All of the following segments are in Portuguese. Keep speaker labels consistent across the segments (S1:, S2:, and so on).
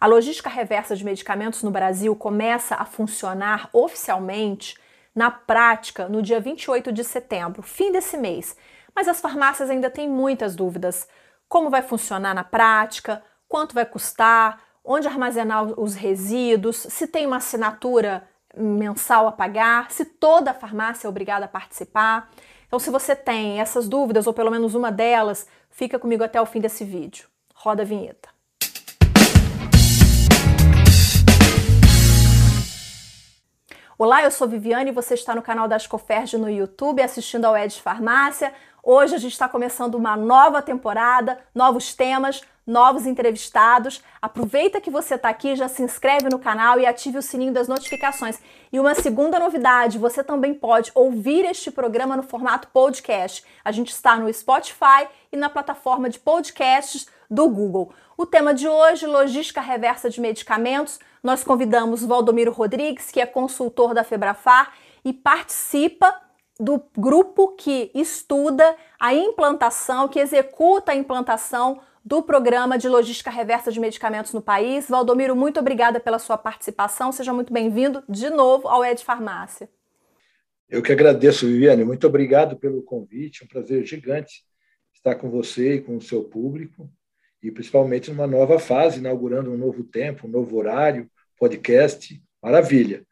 S1: A logística reversa de medicamentos no Brasil começa a funcionar oficialmente na prática no dia 28 de setembro, fim desse mês. Mas as farmácias ainda têm muitas dúvidas. Como vai funcionar na prática? Quanto vai custar? Onde armazenar os resíduos? Se tem uma assinatura mensal a pagar? Se toda a farmácia é obrigada a participar? Então, se você tem essas dúvidas, ou pelo menos uma delas, fica comigo até o fim desse vídeo. Roda a vinheta. Olá, eu sou Viviane e você está no canal da Ascoferge no YouTube assistindo ao Ed Farmácia. Hoje a gente está começando uma nova temporada, novos temas, novos entrevistados. Aproveita que você está aqui, já se inscreve no canal e ative o sininho das notificações. E uma segunda novidade, você também pode ouvir este programa no formato podcast. A gente está no Spotify e na plataforma de podcasts do Google. O tema de hoje, logística reversa de medicamentos. Nós convidamos Valdomiro Rodrigues, que é consultor da Febrafar e participa do grupo que estuda a implantação, que executa a implantação do programa de logística reversa de medicamentos no país. Valdomiro, muito obrigada pela sua participação. Seja muito bem-vindo de novo ao Ed Farmácia.
S2: Eu que agradeço, Viviane. Muito obrigado pelo convite. Um prazer gigante estar com você e com o seu público e principalmente numa nova fase, inaugurando um novo tempo, um novo horário, podcast. Maravilha.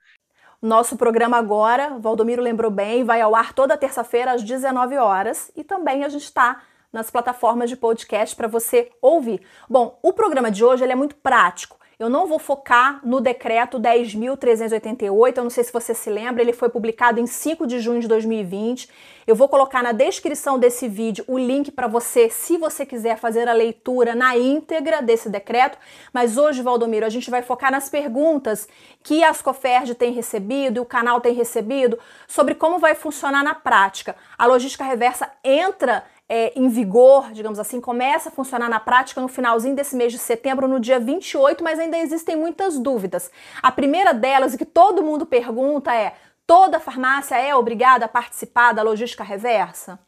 S1: Nosso programa agora, Valdomiro lembrou bem, vai ao ar toda terça-feira às 19 horas e também a gente está nas plataformas de podcast para você ouvir. Bom, o programa de hoje ele é muito prático. Eu não vou focar no decreto 10.388, eu não sei se você se lembra, ele foi publicado em 5 de junho de 2020. Eu vou colocar na descrição desse vídeo o link para você, se você quiser fazer a leitura na íntegra desse decreto. Mas hoje, Valdomiro, a gente vai focar nas perguntas que a Ascoferd tem recebido e o canal tem recebido sobre como vai funcionar na prática. A logística reversa entra é, em vigor, digamos assim, começa a funcionar na prática no finalzinho desse mês de setembro, no dia 28, mas ainda existem muitas dúvidas. A primeira delas, e que todo mundo pergunta, é: toda farmácia é obrigada a participar da logística reversa?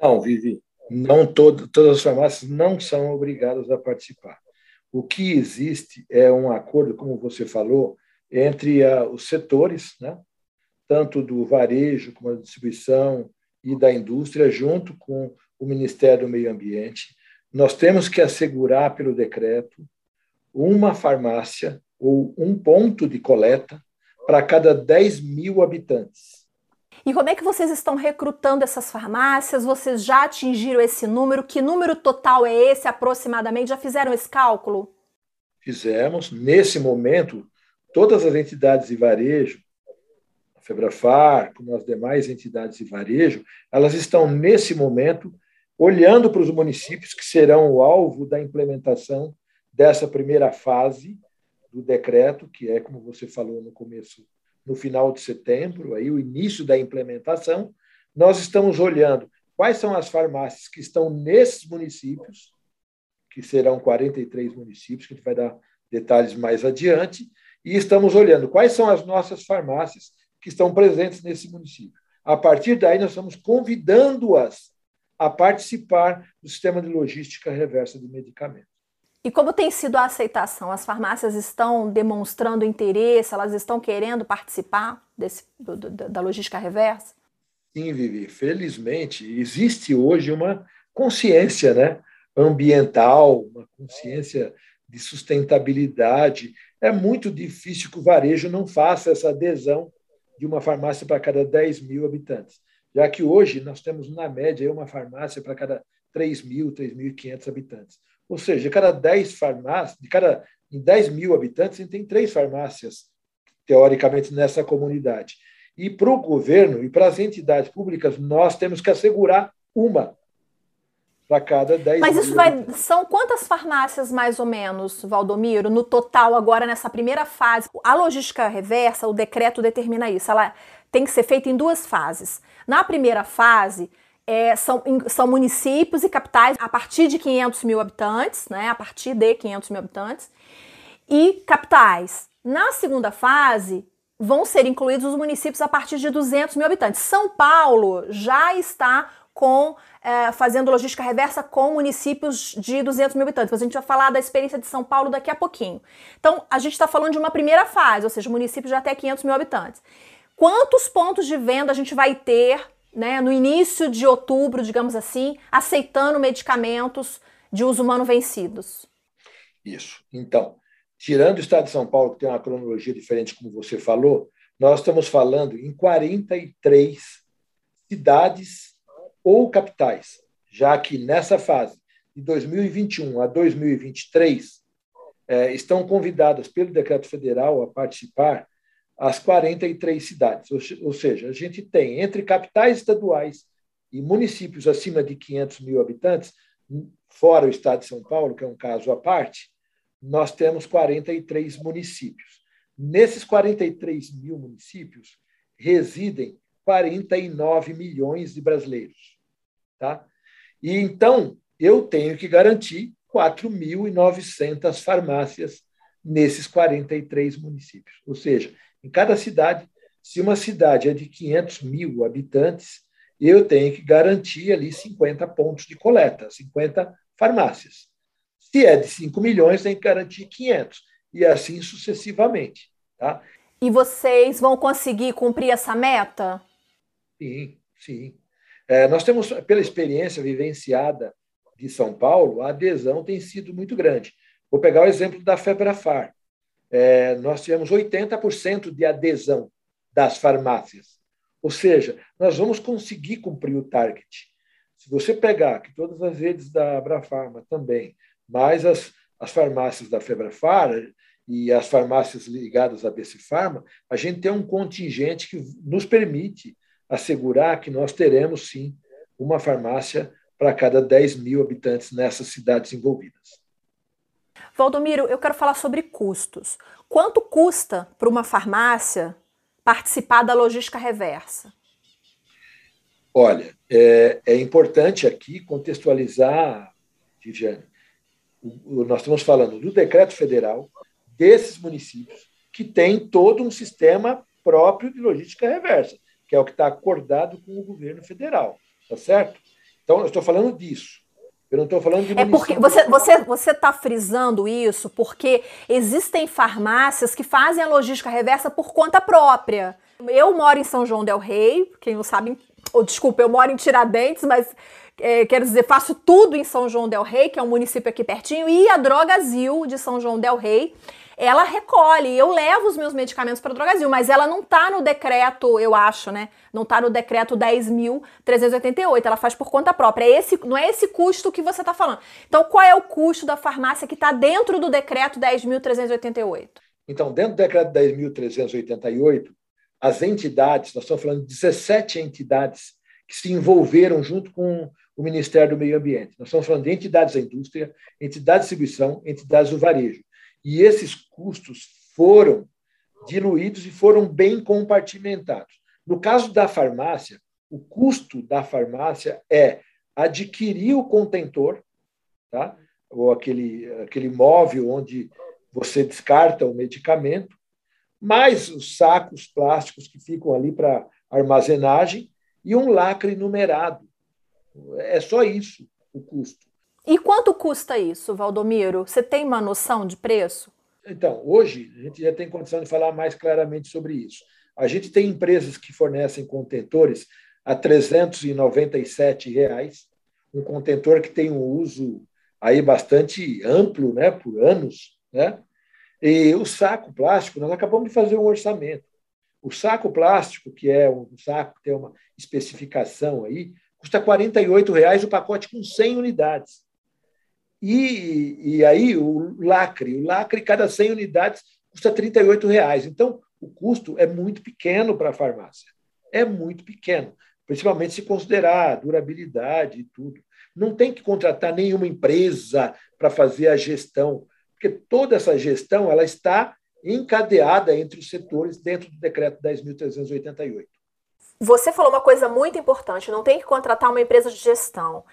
S2: Não, Vivi, não todo, todas as farmácias não são obrigadas a participar. O que existe é um acordo, como você falou, entre uh, os setores, né? tanto do varejo como da distribuição, e da indústria, junto com o Ministério do Meio Ambiente. Nós temos que assegurar, pelo decreto, uma farmácia ou um ponto de coleta para cada 10 mil habitantes.
S1: E como é que vocês estão recrutando essas farmácias? Vocês já atingiram esse número? Que número total é esse aproximadamente? Já fizeram esse cálculo?
S2: Fizemos. Nesse momento, todas as entidades de varejo Febrafar, como as demais entidades de varejo, elas estão, nesse momento, olhando para os municípios que serão o alvo da implementação dessa primeira fase do decreto, que é, como você falou no começo, no final de setembro, aí o início da implementação, nós estamos olhando quais são as farmácias que estão nesses municípios, que serão 43 municípios, que a gente vai dar detalhes mais adiante, e estamos olhando quais são as nossas farmácias que estão presentes nesse município. A partir daí, nós estamos convidando-as a participar do sistema de logística reversa de medicamentos.
S1: E como tem sido a aceitação? As farmácias estão demonstrando interesse, elas estão querendo participar desse, do, do, da logística reversa?
S2: Sim, Vivi. Felizmente, existe hoje uma consciência né, ambiental, uma consciência de sustentabilidade. É muito difícil que o varejo não faça essa adesão de uma farmácia para cada 10 mil habitantes, já que hoje nós temos, na média, uma farmácia para cada 3 mil, 3.500 habitantes. Ou seja, cada 10 farmácias, de cada em 10 mil habitantes, a gente tem três farmácias, teoricamente, nessa comunidade. E para o governo e para as entidades públicas, nós temos que assegurar uma para cada 10
S1: Mas isso vai. São quantas farmácias, mais ou menos, Valdomiro, no total, agora nessa primeira fase? A logística reversa, o decreto determina isso. Ela tem que ser feita em duas fases. Na primeira fase, é, são, são municípios e capitais a partir de 500 mil habitantes, né? A partir de 500 mil habitantes. E capitais. Na segunda fase, vão ser incluídos os municípios a partir de 200 mil habitantes. São Paulo já está com é, fazendo logística reversa com municípios de 200 mil habitantes. Mas a gente vai falar da experiência de São Paulo daqui a pouquinho. Então, a gente está falando de uma primeira fase, ou seja, municípios de até 500 mil habitantes. Quantos pontos de venda a gente vai ter né, no início de outubro, digamos assim, aceitando medicamentos de uso humano vencidos?
S2: Isso. Então, tirando o estado de São Paulo, que tem uma cronologia diferente, como você falou, nós estamos falando em 43 cidades ou capitais, já que nessa fase, de 2021 a 2023, é, estão convidadas pelo decreto federal a participar as 43 cidades. Ou, ou seja, a gente tem entre capitais estaduais e municípios acima de 500 mil habitantes, fora o estado de São Paulo, que é um caso à parte, nós temos 43 municípios. Nesses 43 mil municípios residem 49 milhões de brasileiros. Tá? E então eu tenho que garantir 4.900 farmácias nesses 43 municípios. Ou seja, em cada cidade, se uma cidade é de 500 mil habitantes, eu tenho que garantir ali 50 pontos de coleta, 50 farmácias. Se é de 5 milhões, tem que garantir 500, e assim sucessivamente. Tá?
S1: E vocês vão conseguir cumprir essa meta?
S2: Sim, sim. É, nós temos, pela experiência vivenciada de São Paulo, a adesão tem sido muito grande. Vou pegar o exemplo da Febrafar. É, nós tivemos 80% de adesão das farmácias. Ou seja, nós vamos conseguir cumprir o target. Se você pegar que todas as redes da Abrafarma também, mais as, as farmácias da Febrafar e as farmácias ligadas à BC a gente tem um contingente que nos permite assegurar que nós teremos, sim, uma farmácia para cada 10 mil habitantes nessas cidades envolvidas.
S1: Valdomiro, eu quero falar sobre custos. Quanto custa para uma farmácia participar da logística reversa?
S2: Olha, é, é importante aqui contextualizar, Viviane. nós estamos falando do decreto federal desses municípios que tem todo um sistema próprio de logística reversa que é o que está acordado com o governo federal, tá certo? Então, eu estou falando disso. Eu não estou falando de
S1: É porque você você você está frisando isso porque existem farmácias que fazem a logística reversa por conta própria. Eu moro em São João del Rei, quem não sabe, ou desculpa, eu moro em Tiradentes, mas é, quero dizer, faço tudo em São João del Rei, que é um município aqui pertinho, e a Drogazil de São João del Rei ela recolhe. Eu levo os meus medicamentos para o Drogazil, mas ela não está no decreto, eu acho, né? Não está no decreto 10.388. Ela faz por conta própria. É esse, não é esse custo que você está falando. Então, qual é o custo da farmácia que está dentro do decreto 10.388?
S2: Então, dentro do decreto 10.388, as entidades, nós estamos falando de 17 entidades que se envolveram junto com o Ministério do Meio Ambiente. Nós estamos falando de entidades da indústria, entidades de distribuição, entidades do varejo. E esses custos foram diluídos e foram bem compartimentados. No caso da farmácia, o custo da farmácia é adquirir o contentor, tá? ou aquele, aquele móvel onde você descarta o medicamento, mais os sacos plásticos que ficam ali para armazenagem e um lacre numerado. É só isso o custo.
S1: E quanto custa isso, Valdomiro? Você tem uma noção de preço?
S2: Então, hoje a gente já tem condição de falar mais claramente sobre isso. A gente tem empresas que fornecem contentores a 397 reais, um contentor que tem um uso aí bastante amplo, né, por anos, né? E o saco plástico, nós acabamos de fazer um orçamento. O saco plástico, que é um saco que tem uma especificação aí, custa 48 reais o pacote com 100 unidades. E, e aí o lacre, o lacre, cada 100 unidades custa R$ reais. Então, o custo é muito pequeno para a farmácia. É muito pequeno, principalmente se considerar a durabilidade e tudo. Não tem que contratar nenhuma empresa para fazer a gestão, porque toda essa gestão ela está encadeada entre os setores dentro do decreto 10.388.
S1: Você falou uma coisa muito importante: não tem que contratar uma empresa de gestão.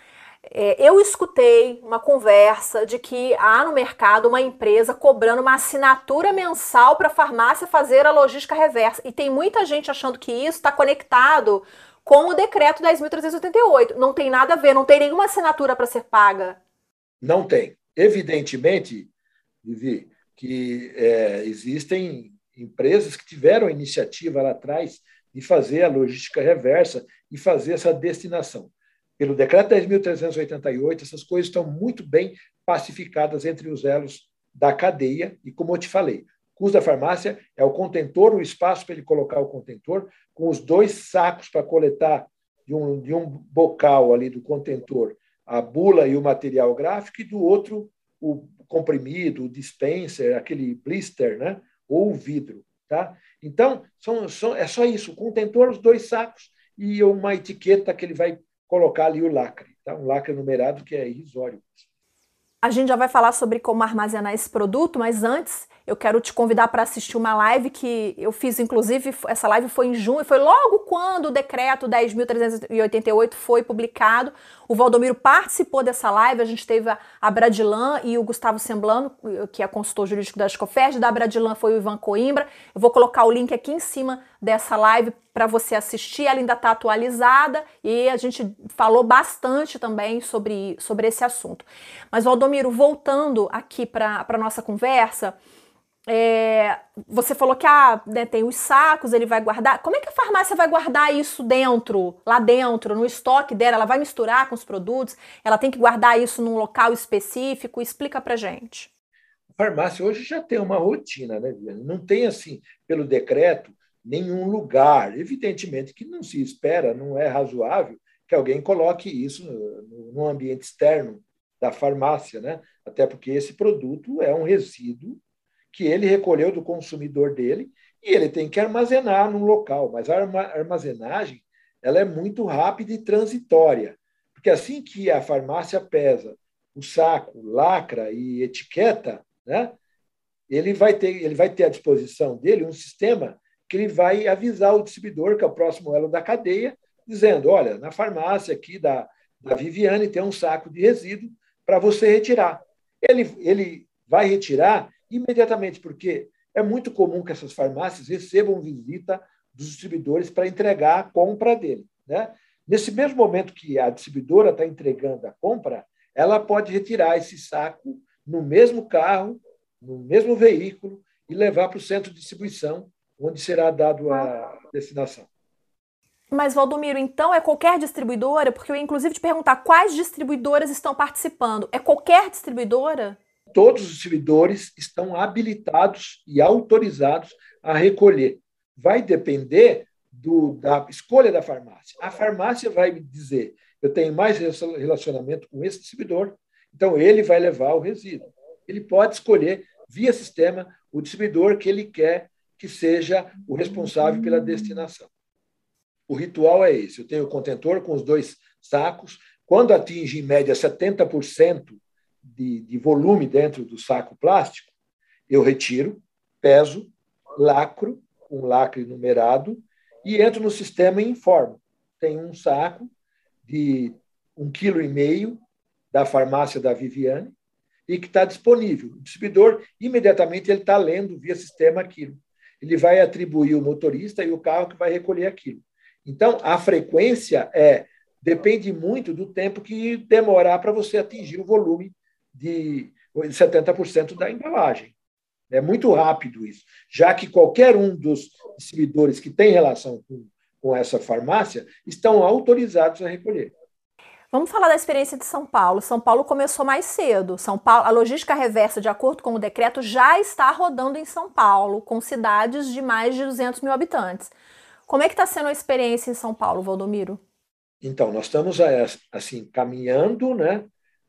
S1: É, eu escutei uma conversa de que há no mercado uma empresa cobrando uma assinatura mensal para a farmácia fazer a logística reversa. E tem muita gente achando que isso está conectado com o decreto 10.388. Não tem nada a ver, não tem nenhuma assinatura para ser paga.
S2: Não tem. Evidentemente, Vivi, que é, existem empresas que tiveram a iniciativa lá atrás de fazer a logística reversa e fazer essa destinação. Pelo decreto 10.388, essas coisas estão muito bem pacificadas entre os elos da cadeia, e como eu te falei, o custo da farmácia é o contentor, o espaço para ele colocar o contentor, com os dois sacos para coletar de um, de um bocal ali do contentor a bula e o material gráfico, e do outro o comprimido, o dispenser, aquele blister, né? ou o vidro. Tá? Então, são, são, é só isso: o contentor, os dois sacos e uma etiqueta que ele vai colocar ali o lacre. Tá? Um lacre numerado que é irrisório.
S1: A gente já vai falar sobre como armazenar esse produto, mas antes eu quero te convidar para assistir uma live que eu fiz, inclusive, essa live foi em junho, foi logo quando o decreto 10.388 foi publicado. O Valdomiro participou dessa live, a gente teve a Bradilan e o Gustavo Semblano, que é consultor jurídico da Escoferd, da Bradilan foi o Ivan Coimbra. Eu vou colocar o link aqui em cima dessa live para você assistir, ela ainda está atualizada e a gente falou bastante também sobre, sobre esse assunto. Mas, Valdomiro, voltando aqui para a nossa conversa, é, você falou que ah, né, tem os sacos, ele vai guardar. Como é que a farmácia vai guardar isso dentro, lá dentro, no estoque dela? Ela vai misturar com os produtos? Ela tem que guardar isso num local específico? Explica pra gente.
S2: A farmácia hoje já tem uma rotina, né? Não tem, assim, pelo decreto, nenhum lugar. Evidentemente que não se espera, não é razoável que alguém coloque isso no ambiente externo da farmácia, né? Até porque esse produto é um resíduo que ele recolheu do consumidor dele e ele tem que armazenar num local. Mas a armazenagem ela é muito rápida e transitória, porque assim que a farmácia pesa o saco, lacra e etiqueta, né, ele vai ter ele vai ter à disposição dele um sistema que ele vai avisar o distribuidor, que é o próximo elo da cadeia, dizendo: olha, na farmácia aqui da, da Viviane tem um saco de resíduo para você retirar. Ele, ele vai retirar imediatamente, porque é muito comum que essas farmácias recebam visita dos distribuidores para entregar a compra dele. Né? Nesse mesmo momento que a distribuidora está entregando a compra, ela pode retirar esse saco no mesmo carro, no mesmo veículo e levar para o centro de distribuição, onde será dado a destinação.
S1: Mas, Valdomiro, então é qualquer distribuidora? Porque eu ia inclusive te perguntar quais distribuidoras estão participando. É qualquer distribuidora?
S2: Todos os distribuidores estão habilitados e autorizados a recolher. Vai depender do, da escolha da farmácia. A farmácia vai me dizer: eu tenho mais relacionamento com esse distribuidor, então ele vai levar o resíduo. Ele pode escolher, via sistema, o distribuidor que ele quer que seja o responsável pela destinação. O ritual é esse: eu tenho o contentor com os dois sacos. Quando atinge, em média, 70% de, de volume dentro do saco plástico, eu retiro, peso, lacro, um lacre numerado, e entro no sistema e informo. Tem um saco de um quilo e meio da farmácia da Viviane e que está disponível. O distribuidor, imediatamente, ele está lendo via sistema aquilo. Ele vai atribuir o motorista e o carro que vai recolher aquilo. Então, a frequência é depende muito do tempo que demorar para você atingir o volume de 70% da embalagem. É muito rápido isso, já que qualquer um dos distribuidores que tem relação com, com essa farmácia estão autorizados a recolher.
S1: Vamos falar da experiência de São Paulo. São Paulo começou mais cedo. São Paulo, a logística reversa, de acordo com o decreto, já está rodando em São Paulo, com cidades de mais de 200 mil habitantes. Como é que está sendo a experiência em São Paulo, Valdomiro?
S2: Então, nós estamos assim caminhando, né,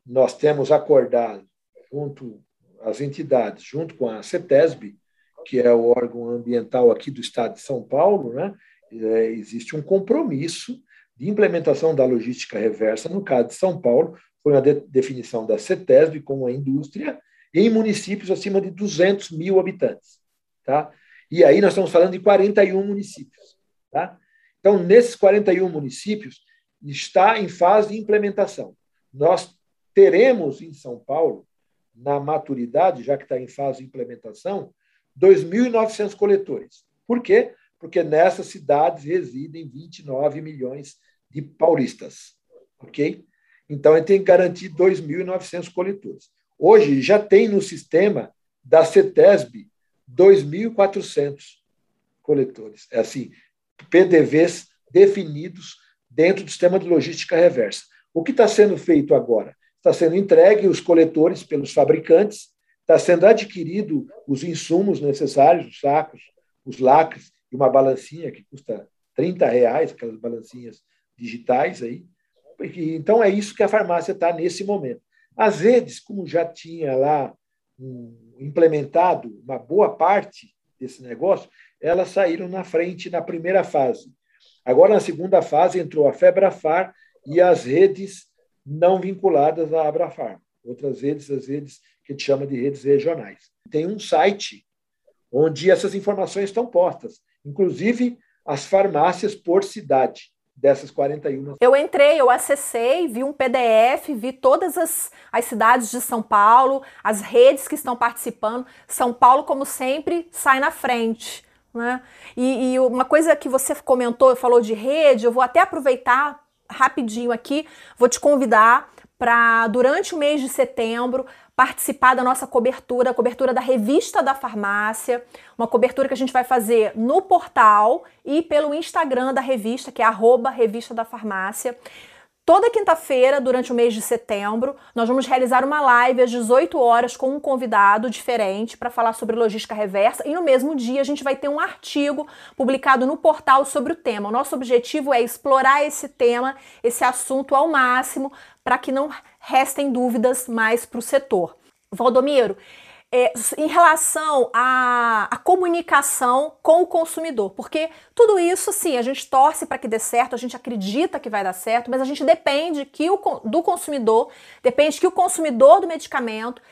S2: nós temos acordado junto às entidades, junto com a CETESB, que é o órgão ambiental aqui do Estado de São Paulo, né? É, existe um compromisso de implementação da logística reversa, no caso de São Paulo, foi uma de definição da CETESB com a indústria, em municípios acima de 200 mil habitantes. Tá? E aí nós estamos falando de 41 municípios. Tá? Então, nesses 41 municípios, está em fase de implementação. Nós teremos em São Paulo, na maturidade, já que está em fase de implementação, 2.900 coletores. Por quê? porque nessas cidades residem 29 milhões de paulistas, ok? Então, ele tem que garantir 2.900 coletores. Hoje, já tem no sistema da CETESB 2.400 coletores. É assim, PDVs definidos dentro do sistema de logística reversa. O que está sendo feito agora? Está sendo entregue os coletores pelos fabricantes, está sendo adquirido os insumos necessários, os sacos, os lacres e uma balancinha que custa 30 reais, aquelas balancinhas digitais aí. Então é isso que a farmácia está nesse momento. As redes, como já tinha lá implementado uma boa parte desse negócio, elas saíram na frente na primeira fase. Agora, na segunda fase, entrou a Febrafar e as redes não vinculadas à Abrafar. Outras redes, as redes que a gente chama de redes regionais. Tem um site onde essas informações estão postas, inclusive as farmácias por cidade dessas 41.
S1: Eu entrei, eu acessei, vi um PDF, vi todas as, as cidades de São Paulo, as redes que estão participando. São Paulo, como sempre, sai na frente. Né? E, e uma coisa que você comentou, falou de rede, eu vou até aproveitar rapidinho aqui, vou te convidar para, durante o mês de setembro, participar da nossa cobertura, a cobertura da revista da farmácia, uma cobertura que a gente vai fazer no portal e pelo Instagram da revista, que é arroba revista da farmácia. Toda quinta-feira, durante o mês de setembro, nós vamos realizar uma live às 18 horas com um convidado diferente para falar sobre logística reversa e no mesmo dia a gente vai ter um artigo publicado no portal sobre o tema. O nosso objetivo é explorar esse tema, esse assunto ao máximo, para que não restem dúvidas mais para o setor. Valdomiro, é, em relação à, à, comunicação com o consumidor, porque tudo isso, sim, a gente torce para que dê certo, a gente acredita que vai dar certo, mas a gente depende que o, do consumidor, depende que o consumidor do medicamento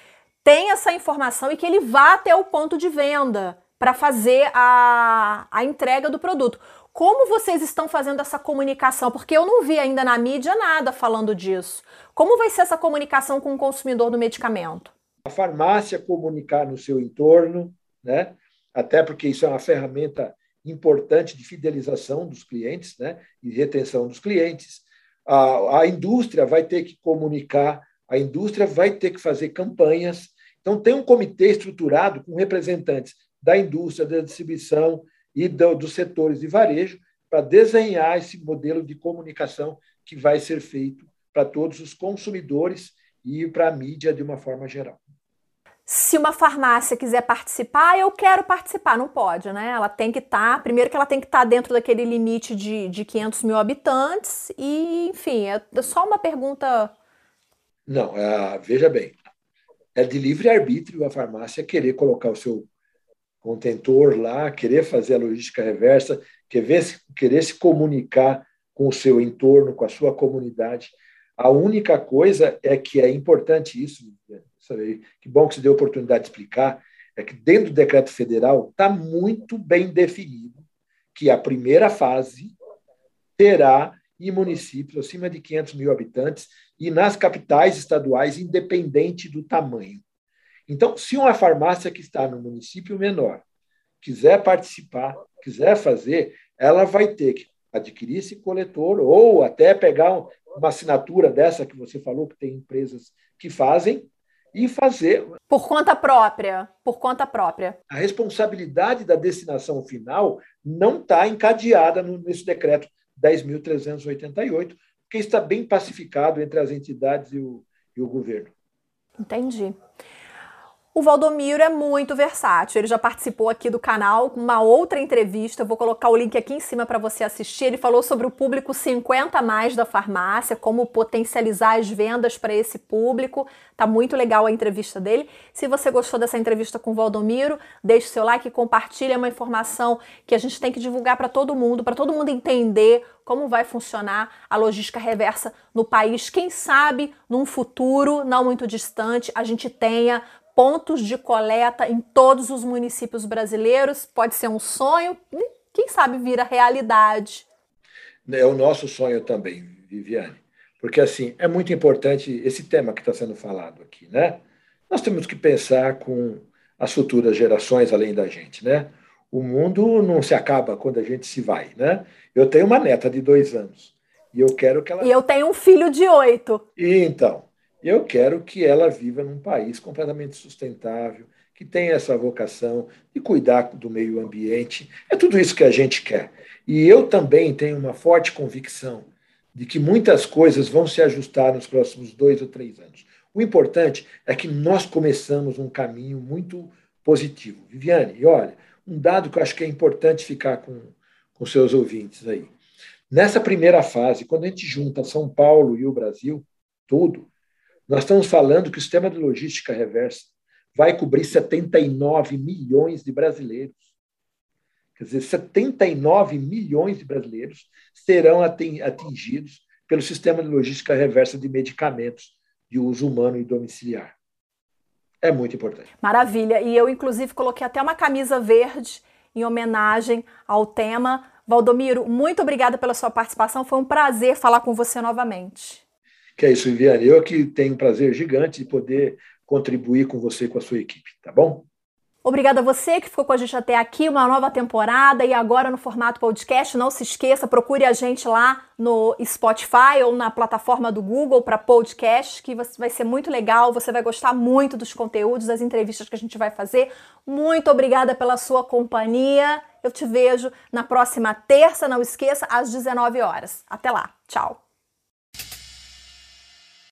S1: tenha essa informação e que ele vá até o ponto de venda para fazer a, a entrega do produto. Como vocês estão fazendo essa comunicação? Porque eu não vi ainda na mídia nada falando disso. Como vai ser essa comunicação com o consumidor do medicamento?
S2: A farmácia comunicar no seu entorno, né? até porque isso é uma ferramenta importante de fidelização dos clientes né? e retenção dos clientes. A, a indústria vai ter que comunicar, a indústria vai ter que fazer campanhas. Então, tem um comitê estruturado com representantes da indústria, da distribuição e do, dos setores de varejo para desenhar esse modelo de comunicação que vai ser feito para todos os consumidores e para a mídia de uma forma geral
S1: se uma farmácia quiser participar, eu quero participar. Não pode, né? Ela tem que estar. Tá, primeiro, que ela tem que estar tá dentro daquele limite de, de 500 mil habitantes. E, enfim, é só uma pergunta.
S2: Não, é, veja bem. É de livre arbítrio a farmácia querer colocar o seu contentor lá, querer fazer a logística reversa, querer, querer se comunicar com o seu entorno, com a sua comunidade. A única coisa é que é importante isso, sabe? que bom que você deu a oportunidade de explicar, é que dentro do decreto federal está muito bem definido que a primeira fase terá em municípios acima de 500 mil habitantes e nas capitais estaduais, independente do tamanho. Então, se uma farmácia que está no município menor quiser participar, quiser fazer, ela vai ter que adquirir esse coletor ou até pegar uma assinatura dessa que você falou, que tem empresas que fazem, e fazer.
S1: Por conta própria. Por conta própria.
S2: A responsabilidade da destinação final não está encadeada nesse decreto 10.388, porque está bem pacificado entre as entidades e o, e o governo.
S1: Entendi. O Valdomiro é muito versátil. Ele já participou aqui do canal com uma outra entrevista. Eu vou colocar o link aqui em cima para você assistir. Ele falou sobre o público 50 mais da farmácia, como potencializar as vendas para esse público. Tá muito legal a entrevista dele. Se você gostou dessa entrevista com o Valdomiro, deixe seu like e compartilhe. É uma informação que a gente tem que divulgar para todo mundo, para todo mundo entender como vai funcionar a logística reversa no país. Quem sabe num futuro não muito distante a gente tenha pontos de coleta em todos os municípios brasileiros. Pode ser um sonho, quem sabe vira realidade.
S2: É o nosso sonho também, Viviane. Porque, assim, é muito importante esse tema que está sendo falado aqui, né? Nós temos que pensar com as futuras gerações além da gente, né? o mundo não se acaba quando a gente se vai, né? Eu tenho uma neta de dois anos e eu quero que ela.
S1: E eu tenho um filho de oito.
S2: E então, eu quero que ela viva num país completamente sustentável, que tenha essa vocação de cuidar do meio ambiente. É tudo isso que a gente quer. E eu também tenho uma forte convicção de que muitas coisas vão se ajustar nos próximos dois ou três anos. O importante é que nós começamos um caminho muito positivo. Viviane, e olha, um dado que eu acho que é importante ficar com, com seus ouvintes aí. Nessa primeira fase, quando a gente junta São Paulo e o Brasil, tudo, nós estamos falando que o sistema de logística reversa vai cobrir 79 milhões de brasileiros. Quer dizer, 79 milhões de brasileiros serão atingidos pelo sistema de logística reversa de medicamentos de uso humano e domiciliar. É muito importante.
S1: Maravilha. E eu, inclusive, coloquei até uma camisa verde em homenagem ao tema. Valdomiro, muito obrigada pela sua participação. Foi um prazer falar com você novamente.
S2: Que é isso, Viviane. Eu que tenho um prazer gigante de poder contribuir com você e com a sua equipe, tá bom?
S1: Obrigada a você que ficou com a gente até aqui, uma nova temporada e agora no formato podcast. Não se esqueça, procure a gente lá no Spotify ou na plataforma do Google para podcast, que vai ser muito legal. Você vai gostar muito dos conteúdos, das entrevistas que a gente vai fazer. Muito obrigada pela sua companhia. Eu te vejo na próxima terça, não esqueça, às 19 horas. Até lá. Tchau.